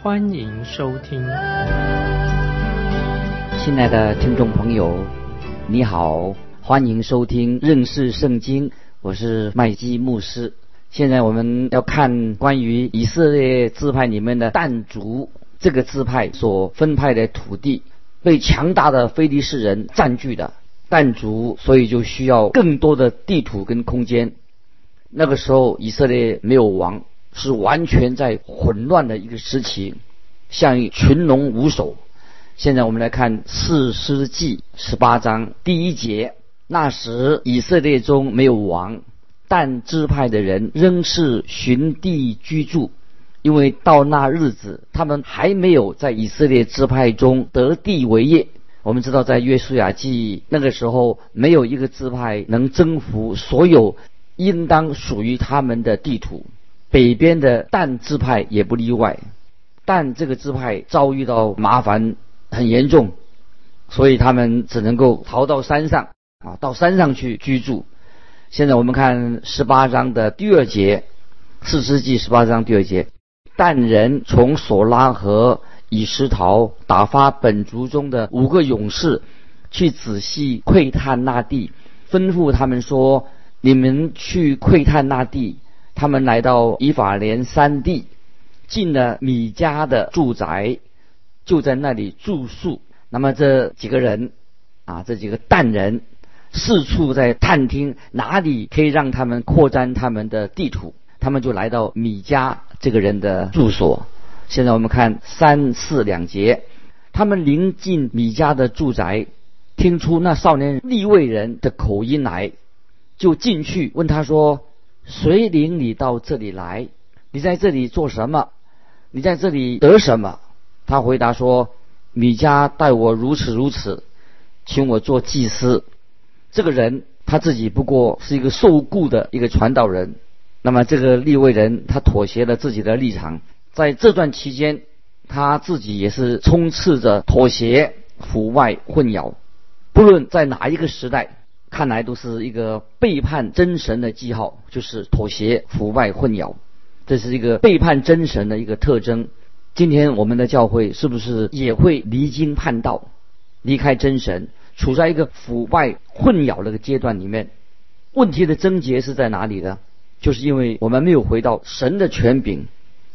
欢迎收听。亲爱的听众朋友，你好，欢迎收听认识圣经，我是麦基牧师。现在我们要看关于以色列支派里面的但族这个支派所分派的土地被强大的非利士人占据的但族，所以就需要更多的地土跟空间。那个时候以色列没有王，是完全在混乱的一个时期，像群龙无首。现在我们来看四世纪十八章第一节，那时以色列中没有王。但支派的人仍是寻地居住，因为到那日子，他们还没有在以色列支派中得地为业。我们知道，在约书亚记那个时候，没有一个支派能征服所有应当属于他们的地图。北边的但支派也不例外。但这个支派遭遇到麻烦很严重，所以他们只能够逃到山上啊，到山上去居住。现在我们看十八章的第二节，四世纪十八章第二节，但人从索拉和以石陶打发本族中的五个勇士，去仔细窥探那地，吩咐他们说：“你们去窥探那地。”他们来到以法莲山地，进了米家的住宅，就在那里住宿。那么这几个人啊，这几个但人。四处在探听哪里可以让他们扩展他们的地图，他们就来到米迦这个人的住所。现在我们看三四两节，他们临近米迦的住宅，听出那少年利未人的口音来，就进去问他说：“谁领你到这里来？你在这里做什么？你在这里得什么？”他回答说：“米迦待我如此如此，请我做祭司。”这个人他自己不过是一个受雇的一个传道人，那么这个立位人他妥协了自己的立场，在这段期间，他自己也是充斥着妥协、腐败、混淆。不论在哪一个时代，看来都是一个背叛真神的记号，就是妥协、腐败、混淆，这是一个背叛真神的一个特征。今天我们的教会是不是也会离经叛道，离开真神？处在一个腐败混淆的个阶段里面，问题的症结是在哪里呢？就是因为我们没有回到神的权柄，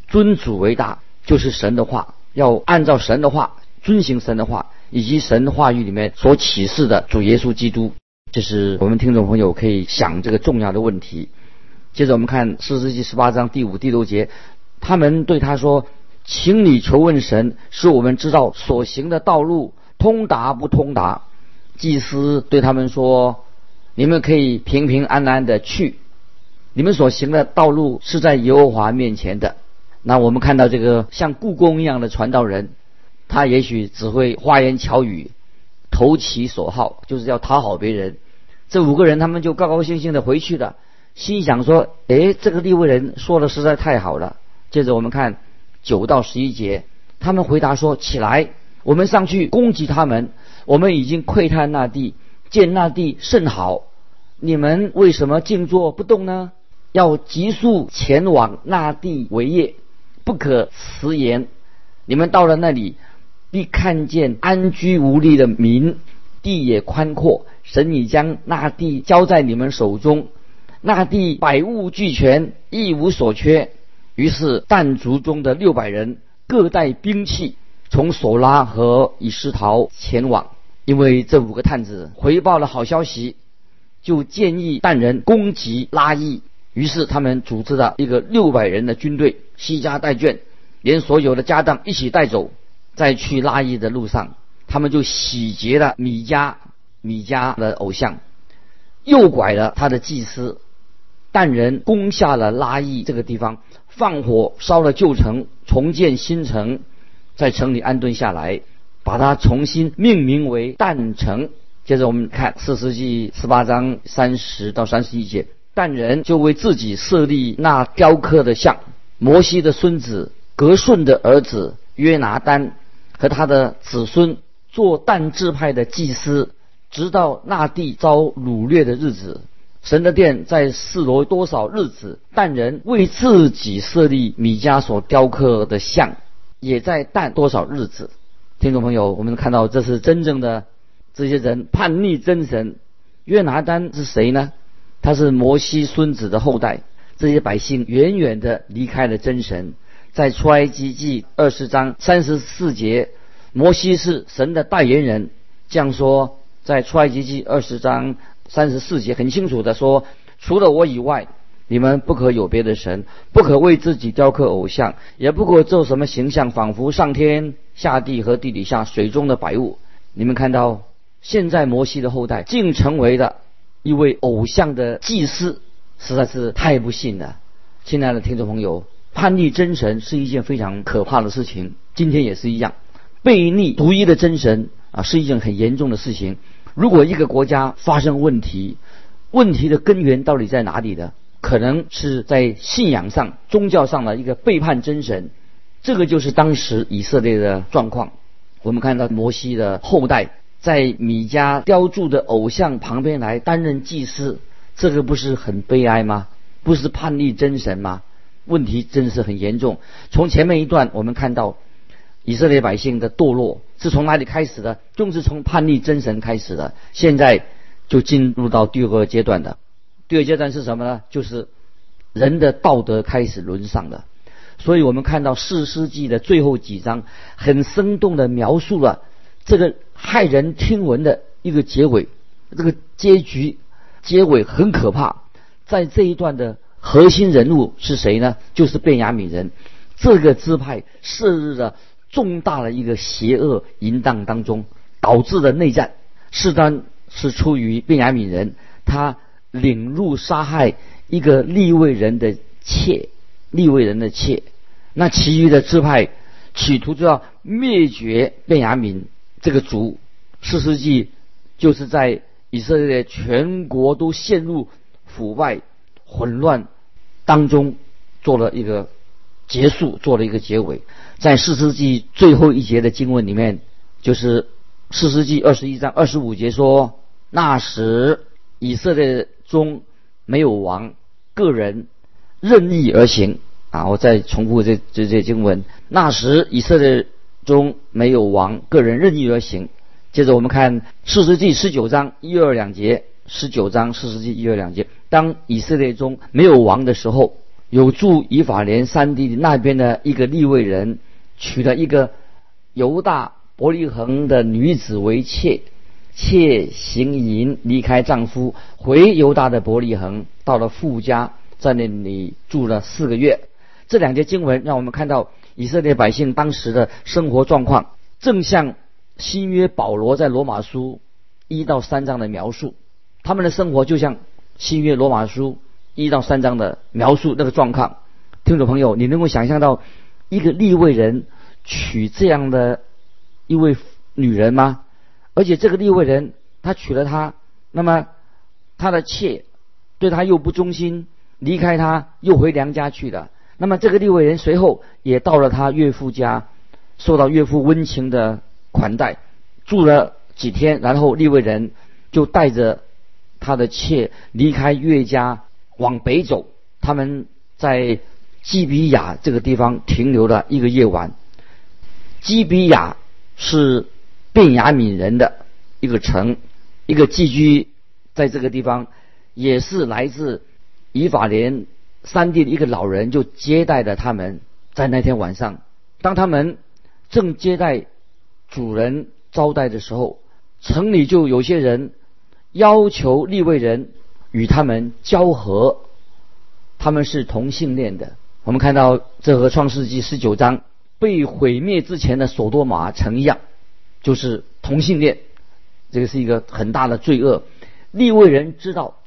尊主为大，就是神的话，要按照神的话，遵行神的话，以及神话语里面所启示的主耶稣基督，这是我们听众朋友可以想这个重要的问题。接着我们看四世纪十八章第五、第六节，他们对他说：“请你求问神，使我们知道所行的道路通达不通达。”祭司对他们说：“你们可以平平安安的去，你们所行的道路是在耶和华面前的。”那我们看到这个像故宫一样的传道人，他也许只会花言巧语，投其所好，就是要讨好别人。这五个人他们就高高兴兴的回去了，心想说：“哎，这个立位人说的实在太好了。”接着我们看九到十一节，他们回答说：“起来，我们上去攻击他们。”我们已经窥探那地，见那地甚好。你们为什么静坐不动呢？要急速前往那地为业，不可迟延。你们到了那里，必看见安居无虑的民，地也宽阔。神已将那地交在你们手中，那地百物俱全，一无所缺。于是但族中的六百人各带兵器。从索拉和以斯陶前往，因为这五个探子回报了好消息，就建议但人攻击拉伊。于是他们组织了一个六百人的军队，西家带眷，连所有的家当一起带走。在去拉伊的路上，他们就洗劫了米家米迦的偶像，诱拐了他的祭司。但人攻下了拉伊这个地方，放火烧了旧城，重建新城。在城里安顿下来，把它重新命名为但城。接着我们看四世纪十八章三十到三十一节，但人就为自己设立那雕刻的像，摩西的孙子格顺的儿子约拿丹和他的子孙做但支派的祭司，直到那地遭掳掠的日子。神的殿在四罗多少日子？但人为自己设立米迦所雕刻的像，也在但多少日子？听众朋友，我们看到这是真正的这些人叛逆真神。约拿丹是谁呢？他是摩西孙子的后代。这些百姓远远的离开了真神。在出埃及记二十章三十四节，摩西是神的代言人，这样说。在出埃及记二十章。三十四节很清楚的说，除了我以外，你们不可有别的神，不可为自己雕刻偶像，也不可做什么形象，仿佛上天下地和地底下水中的百物。你们看到，现在摩西的后代竟成为了一位偶像的祭司，实在是太不幸了。亲爱的听众朋友，叛逆真神是一件非常可怕的事情，今天也是一样，背逆独一的真神啊，是一件很严重的事情。如果一个国家发生问题，问题的根源到底在哪里呢？可能是在信仰上、宗教上的一个背叛真神，这个就是当时以色列的状况。我们看到摩西的后代在米迦雕铸的偶像旁边来担任祭司，这个不是很悲哀吗？不是叛逆真神吗？问题真是很严重。从前面一段我们看到。以色列百姓的堕落是从哪里开始的？就是从叛逆真神开始的。现在就进入到第二个阶段的。第二阶段是什么呢？就是人的道德开始沦丧了。所以我们看到四世纪的最后几章，很生动的描述了这个骇人听闻的一个结尾。这个结局结尾很可怕。在这一段的核心人物是谁呢？就是贝雅悯人。这个支派设立了。重大的一个邪恶淫荡当中导致的内战，事端是出于便雅悯人，他领入杀害一个立位人的妾，立位人的妾。那其余的支派企图就要灭绝便雅悯这个族。四世纪就是在以色列全国都陷入腐败混乱当中做了一个结束，做了一个结尾。在四世纪最后一节的经文里面，就是四世纪二十一章二十五节说：“那时以色列中没有王，个人任意而行。”啊，我再重复这这这经文：“那时以色列中没有王，个人任意而行。”接着我们看四世纪十九章一二两节，十九章四世纪一二两节，当以色列中没有王的时候，有住以法莲山地那边的一个立位人。娶了一个犹大伯利恒的女子为妾，妾行淫离开丈夫，回犹大的伯利恒，到了富家，在那里住了四个月。这两节经文让我们看到以色列百姓当时的生活状况，正像新约保罗在罗马书一到三章的描述，他们的生活就像新约罗马书一到三章的描述那个状况。听众朋友，你能够想象到？一个立位人娶这样的一位女人吗？而且这个立位人他娶了她，那么他的妾对他又不忠心，离开他又回娘家去了。那么这个立位人随后也到了他岳父家，受到岳父温情的款待，住了几天，然后立位人就带着他的妾离开岳家往北走。他们在。基比亚这个地方停留了一个夜晚。基比亚是便雅悯人的一个城，一个寄居在这个地方，也是来自以法莲山地的一个老人，就接待了他们。在那天晚上，当他们正接待主人招待的时候，城里就有些人要求立位人与他们交合，他们是同性恋的。我们看到，这和创世纪十九章被毁灭之前的索多玛城一样，就是同性恋，这个是一个很大的罪恶。利未人知道，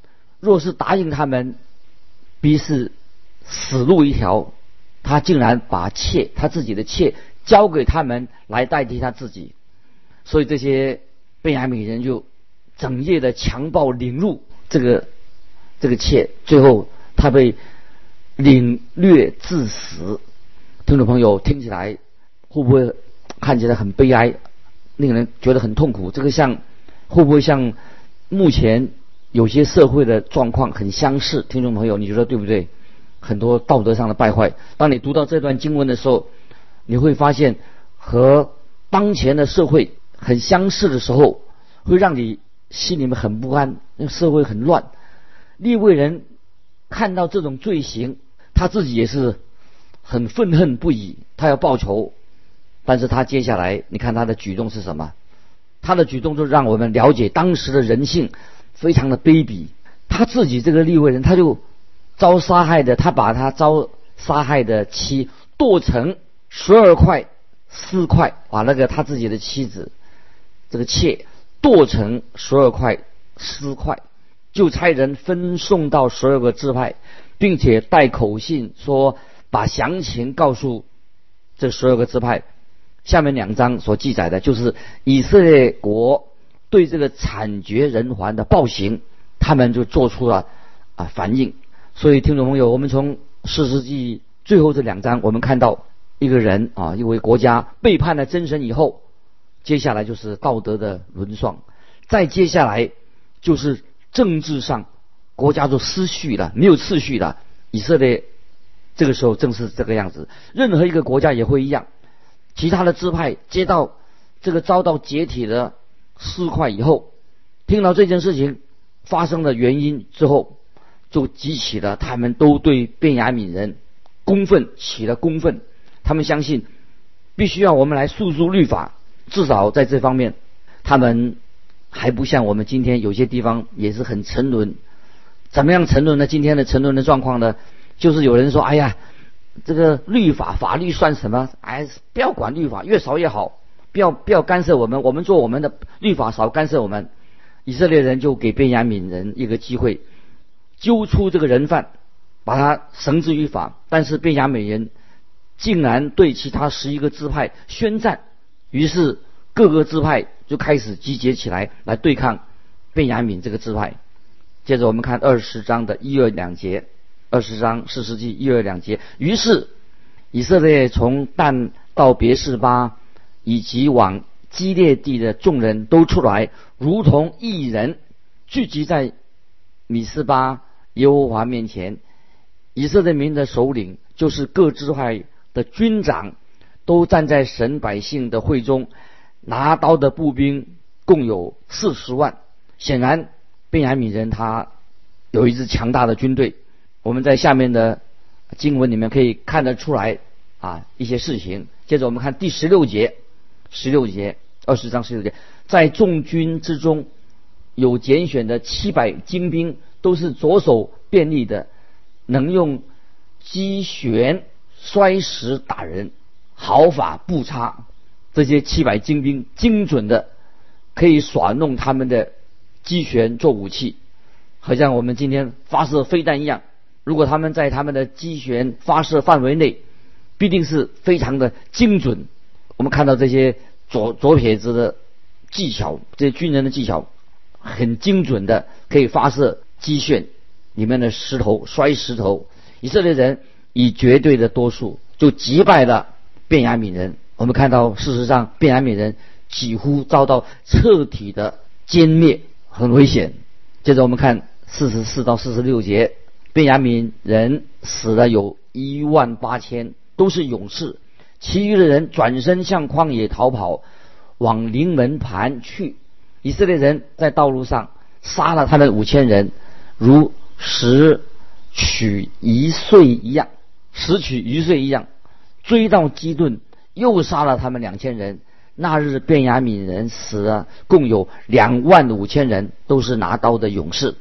若是答应他们，必是死路一条。他竟然把妾，他自己的妾交给他们来代替他自己。所以这些贝雅悯人就整夜的强暴凌辱这个这个妾，最后他被领略至死。听众朋友听起来会不会看起来很悲哀，令人觉得很痛苦？这个像会不会像目前有些社会的状况很相似？听众朋友，你觉得对不对？很多道德上的败坏。当你读到这段经文的时候，你会发现和当前的社会很相似的时候，会让你心里面很不安。那个社会很乱，利未人看到这种罪行，他自己也是。很愤恨不已，他要报仇，但是他接下来，你看他的举动是什么？他的举动就让我们了解当时的人性非常的卑鄙。他自己这个立位人，他就遭杀害的，他把他遭杀害的妻剁成十二块四块，把那个他自己的妻子这个妾剁成十二块四块，就差人分送到十二个支派，并且带口信说。把详情告诉这十二个支派。下面两章所记载的就是以色列国对这个惨绝人寰的暴行，他们就做出了啊反应。所以听众朋友，我们从四世纪最后这两章，我们看到一个人啊，一位国家背叛了真神以后，接下来就是道德的沦丧，再接下来就是政治上国家就失序了，没有次序了。以色列。这个时候正是这个样子，任何一个国家也会一样。其他的支派接到这个遭到解体的尸块以后，听到这件事情发生的原因之后，就激起了他们都对便雅悯人公愤起了公愤。他们相信必须要我们来诉诸律法，至少在这方面，他们还不像我们今天有些地方也是很沉沦。怎么样沉沦呢？今天的沉沦的状况呢？就是有人说：“哎呀，这个律法法律算什么？哎，不要管律法，越少越好，不要不要干涉我们，我们做我们的律法，少干涉我们。”以色列人就给便雅悯人一个机会，揪出这个人犯，把他绳之于法。但是便雅悯人竟然对其他十一个支派宣战，于是各个支派就开始集结起来来对抗便雅悯这个支派。接着我们看二十章的一二两节。二十章四世纪一二两节，于是以色列从但到别是巴，以及往基列地的众人都出来，如同一人聚集在米斯巴耶和华面前。以色列民的首领，就是各支派的军长，都站在神百姓的会中，拿刀的步兵共有四十万。显然，贝雅悯人他有一支强大的军队。我们在下面的经文里面可以看得出来啊一些事情。接着我们看第十六节，十六节二十章十六节，在众军之中有拣选的七百精兵，都是左手便利的，能用击旋摔石打人，毫发不差。这些七百精兵精准的可以耍弄他们的机旋做武器，好像我们今天发射飞弹一样。如果他们在他们的机旋发射范围内，必定是非常的精准。我们看到这些左左撇子的技巧，这些军人的技巧很精准的，可以发射机旋里面的石头摔石头。以色列人以绝对的多数就击败了便雅悯人。我们看到事实上便雅悯人几乎遭到彻底的歼灭，很危险。接着我们看四十四到四十六节。便雅悯人死了有一万八千，都是勇士。其余的人转身向旷野逃跑，往临门盘去。以色列人在道路上杀了他们五千人，如拾取一岁一样，拾取一岁一样。追到基顿，又杀了他们两千人。那日便雅悯人死了，共有两万五千人，都是拿刀的勇士。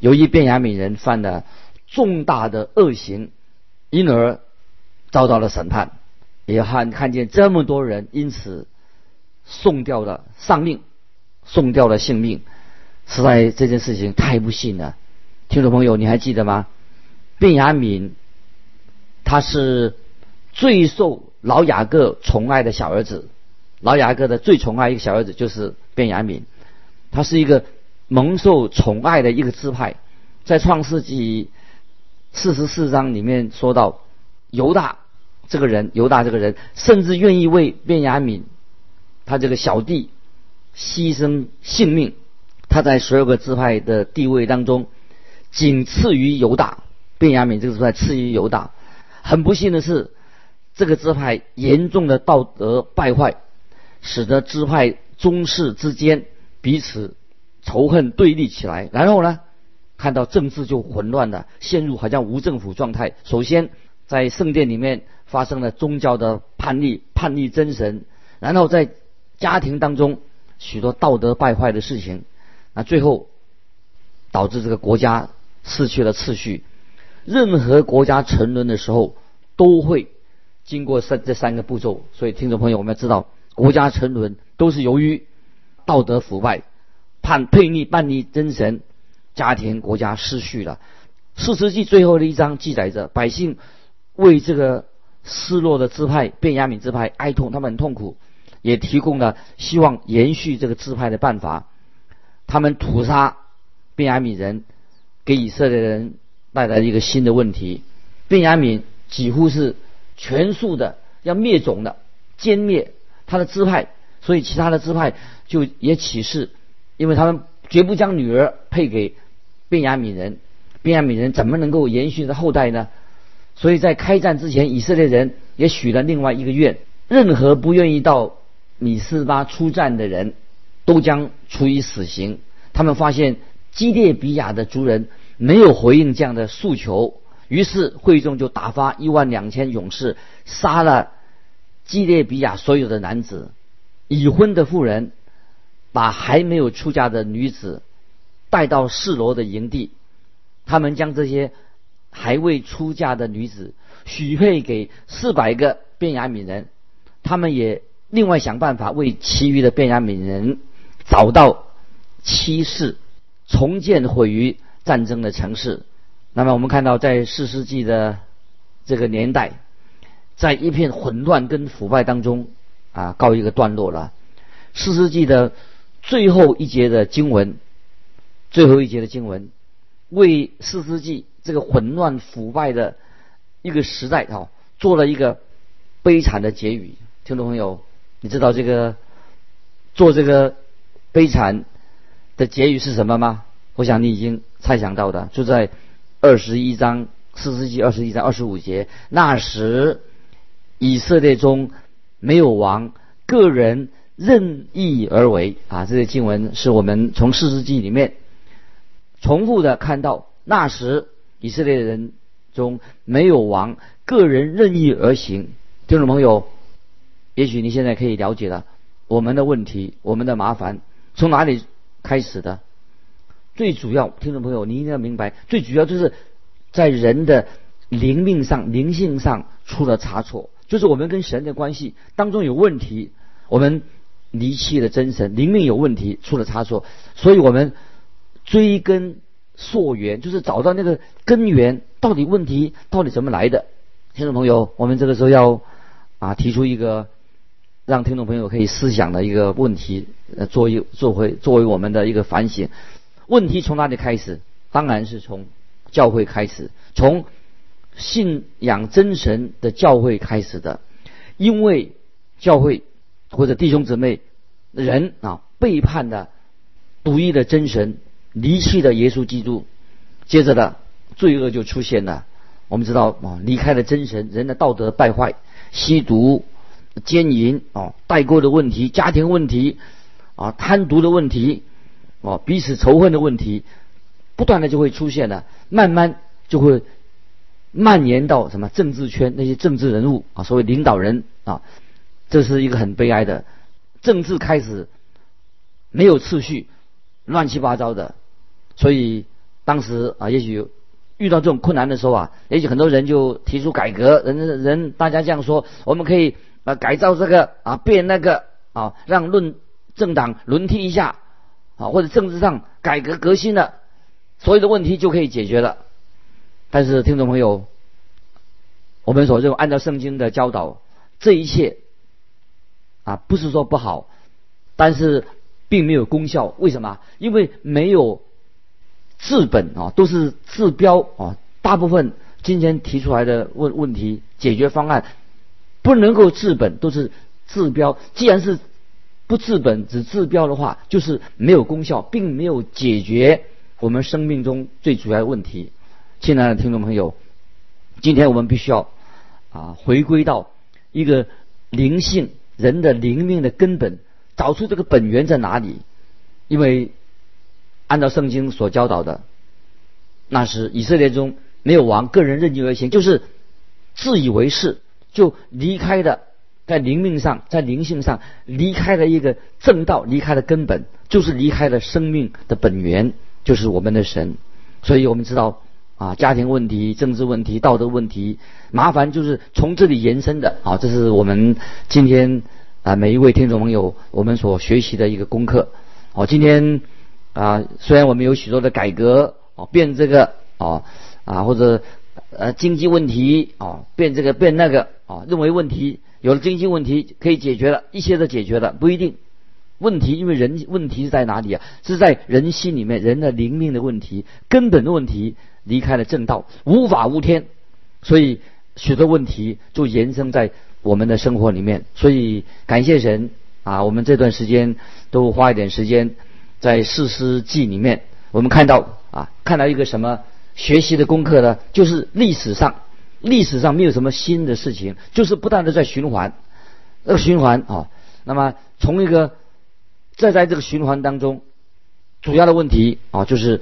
由于便雅悯人犯了。重大的恶行，因而遭到了审判，也看看见这么多人因此送掉了丧命，送掉了性命，实在这件事情太不幸了。听众朋友，你还记得吗？卞雅敏他是最受老雅各宠爱的小儿子，老雅各的最宠爱一个小儿子就是便雅悯，他是一个蒙受宠爱的一个支派，在创世纪四十四章里面说到犹大这个人，犹大这个人甚至愿意为便雅悯他这个小弟牺牲性命，他在所有个支派的地位当中仅次于犹大，便雅悯这个支派次于犹大。很不幸的是，这个支派严重的道德败坏，使得支派宗室之间彼此仇恨对立起来。然后呢，看到政治就混乱了，陷入好像无政府状态。首先在圣殿里面发生了宗教的叛逆，叛逆真神；然后在家庭当中许多道德败坏的事情，那最后导致这个国家失去了秩序。任何国家沉沦的时候，都会经过三这三个步骤。所以，听众朋友，我们要知道，国家沉沦都是由于道德腐败、叛叛逆、叛逆真神，家庭、国家失序了。四世纪最后的一章记载着，百姓为这个失落的支派便雅悯支派哀痛，他们很痛苦，也提供了希望延续这个支派的办法。他们屠杀便雅悯人，给以色列人。带来一个新的问题，便雅悯几乎是全数的要灭种的歼灭他的支派，所以其他的支派就也起誓，因为他们绝不将女儿配给便雅悯人，便雅悯人怎么能够延续的后代呢？所以在开战之前，以色列人也许了另外一个愿：任何不愿意到米斯巴出战的人，都将处以死刑。他们发现基列比亚的族人。没有回应这样的诉求，于是会众就打发一万两千勇士，杀了基列比亚所有的男子、已婚的妇人，把还没有出嫁的女子带到示罗的营地。他们将这些还未出嫁的女子许配给四百个便雅悯人，他们也另外想办法为其余的便雅悯人找到妻室，重建毁于。战争的城市，那么我们看到，在四世纪的这个年代，在一片混乱跟腐败当中啊，告一个段落了。四世纪的最后一节的经文，最后一节的经文，为四世纪这个混乱腐败的一个时代啊，做了一个悲惨的结语。听众朋友，你知道这个做这个悲惨的结语是什么吗？我想你已经猜想到的，就在二十一章四世纪二十一章二十五节。那时以色列中没有王，个人任意而为啊！这些经文是我们从四世纪里面重复的看到。那时以色列人中没有王，个人任意而行。听众朋友，也许你现在可以了解了我们的问题，我们的麻烦从哪里开始的？最主要，听众朋友，你一定要明白，最主要就是在人的灵命上、灵性上出了差错，就是我们跟神的关系当中有问题，我们离弃了真神，灵命有问题，出了差错，所以我们追根溯源，就是找到那个根源，到底问题到底怎么来的？听众朋友，我们这个时候要啊提出一个让听众朋友可以思想的一个问题，呃，作为作为作为我们的一个反省。问题从哪里开始？当然是从教会开始，从信仰真神的教会开始的。因为教会或者弟兄姊妹人啊背叛了独一的真神，离弃的耶稣基督，接着的罪恶就出现了。我们知道啊，离开了真神，人的道德败坏，吸毒、奸淫啊，代沟的问题，家庭问题啊，贪渎的问题。哦，彼此仇恨的问题，不断的就会出现了，慢慢就会蔓延到什么政治圈那些政治人物啊，所谓领导人啊，这是一个很悲哀的，政治开始没有次序，乱七八糟的，所以当时啊，也许遇到这种困难的时候啊，也许很多人就提出改革，人人大家这样说，我们可以啊改造这个啊变那个啊，让论政党轮替一下。啊，或者政治上改革革新了，所有的问题就可以解决了。但是听众朋友，我们所认为按照圣经的教导，这一切啊，不是说不好，但是并没有功效。为什么？因为没有治本啊，都是治标啊。大部分今天提出来的问问题解决方案不能够治本，都是治标。既然是不治本只治标的话，就是没有功效，并没有解决我们生命中最主要的问题。亲爱的听众朋友，今天我们必须要啊回归到一个灵性人的灵命的根本，找出这个本源在哪里。因为按照圣经所教导的，那是以色列中没有王，个人任意而行，就是自以为是，就离开的。在灵命上，在灵性上离开了一个正道，离开了根本，就是离开了生命的本源，就是我们的神。所以我们知道啊，家庭问题、政治问题、道德问题，麻烦就是从这里延伸的啊。这是我们今天啊每一位听众朋友我们所学习的一个功课。哦，今天啊，虽然我们有许多的改革哦，变这个哦啊，或者呃经济问题哦，变这个变那个啊，认为问题。有了经济问题可以解决了，一切都解决了，不一定。问题因为人问题是在哪里啊？是在人心里面，人的灵命的问题，根本的问题离开了正道，无法无天，所以许多问题就延伸在我们的生活里面。所以感谢神啊，我们这段时间都花一点时间在四诗记里面，我们看到啊，看到一个什么学习的功课呢？就是历史上。历史上没有什么新的事情，就是不断的在循环，那个循环啊。那么从一个再在这个循环当中，主要的问题啊，就是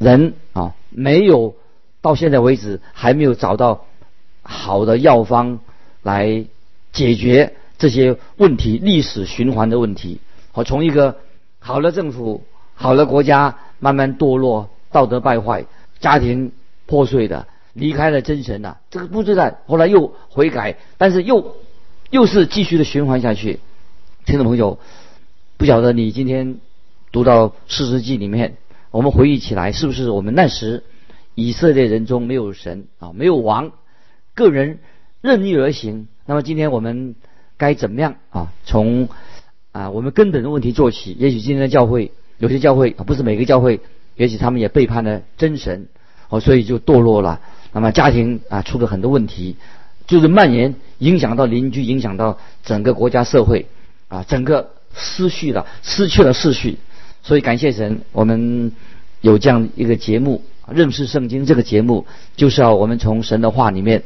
人啊没有到现在为止还没有找到好的药方来解决这些问题，历史循环的问题。好，从一个好的政府、好的国家慢慢堕落，道德败坏，家庭破碎的。离开了真神呐，这个不知道后来又悔改，但是又又是继续的循环下去。听众朋友，不晓得你今天读到四世纪里面，我们回忆起来，是不是我们那时以色列人中没有神啊，没有王，个人任意而行？那么今天我们该怎么样啊？从啊我们根本的问题做起。也许今天的教会有些教会不是每个教会，也许他们也背叛了真神，哦，所以就堕落了。那么家庭啊出了很多问题，就是蔓延影响到邻居，影响到整个国家社会啊，整个失序了，失去了秩序。所以感谢神，我们有这样一个节目《认识圣经》这个节目，就是要我们从神的话里面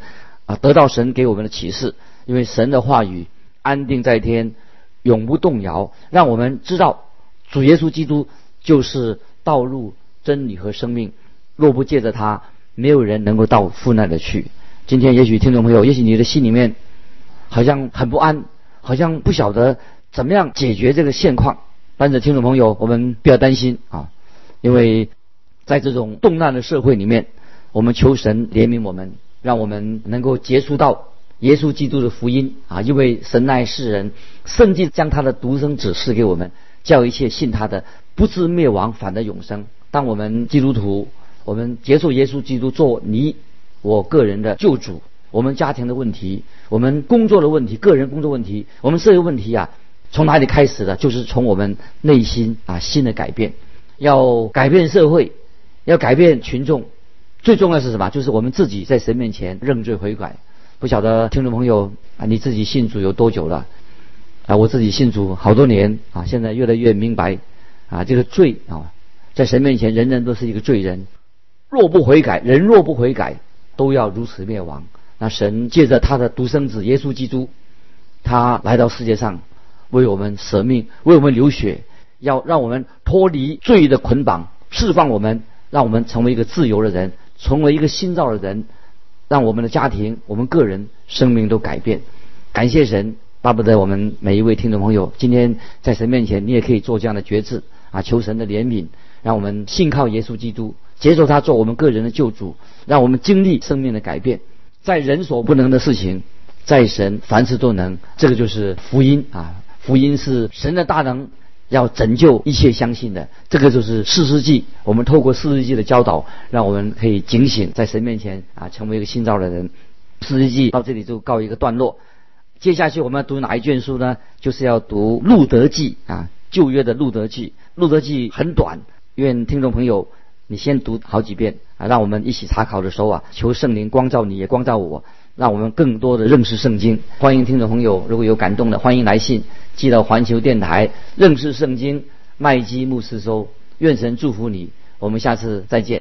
啊得到神给我们的启示，因为神的话语安定在天，永不动摇，让我们知道主耶稣基督就是道路、真理和生命，若不借着他。没有人能够到父那里去。今天也许听众朋友，也许你的心里面好像很不安，好像不晓得怎么样解决这个现况。但是听众朋友，我们不要担心啊，因为在这种动乱的社会里面，我们求神怜悯我们，让我们能够接触到耶稣基督的福音啊。因为神爱世人，甚至将他的独生子赐给我们，叫一切信他的不至灭亡，反得永生。当我们基督徒。我们接受耶稣基督做你我个人的救主，我们家庭的问题，我们工作的问题，个人工作问题，我们社会问题啊，从哪里开始的？就是从我们内心啊新的改变，要改变社会，要改变群众，最重要是什么？就是我们自己在神面前认罪悔改。不晓得听众朋友啊，你自己信主有多久了？啊，我自己信主好多年啊，现在越来越明白啊，这个罪啊，在神面前人人都是一个罪人。若不悔改，人若不悔改，都要如此灭亡。那神借着他的独生子耶稣基督，他来到世界上，为我们舍命，为我们流血，要让我们脱离罪的捆绑，释放我们，让我们成为一个自由的人，成为一个新造的人，让我们的家庭、我们个人生命都改变。感谢神，巴不得我们每一位听众朋友，今天在神面前，你也可以做这样的决志啊，求神的怜悯，让我们信靠耶稣基督。接受他做我们个人的救主，让我们经历生命的改变。在人所不能的事情，在神凡事都能。这个就是福音啊！福音是神的大能，要拯救一切相信的。这个就是四世纪，我们透过四世纪的教导，让我们可以警醒，在神面前啊，成为一个新造的人。四世纪到这里就告一个段落。接下去我们要读哪一卷书呢？就是要读《路德记》啊，旧约的《路德记》。《路德记》很短，愿听众朋友你先读好几遍啊，让我们一起查考的时候啊，求圣灵光照你，也光照我，让我们更多的认识圣经。欢迎听众朋友，如果有感动的，欢迎来信寄到环球电台认识圣经麦基牧师收。愿神祝福你，我们下次再见。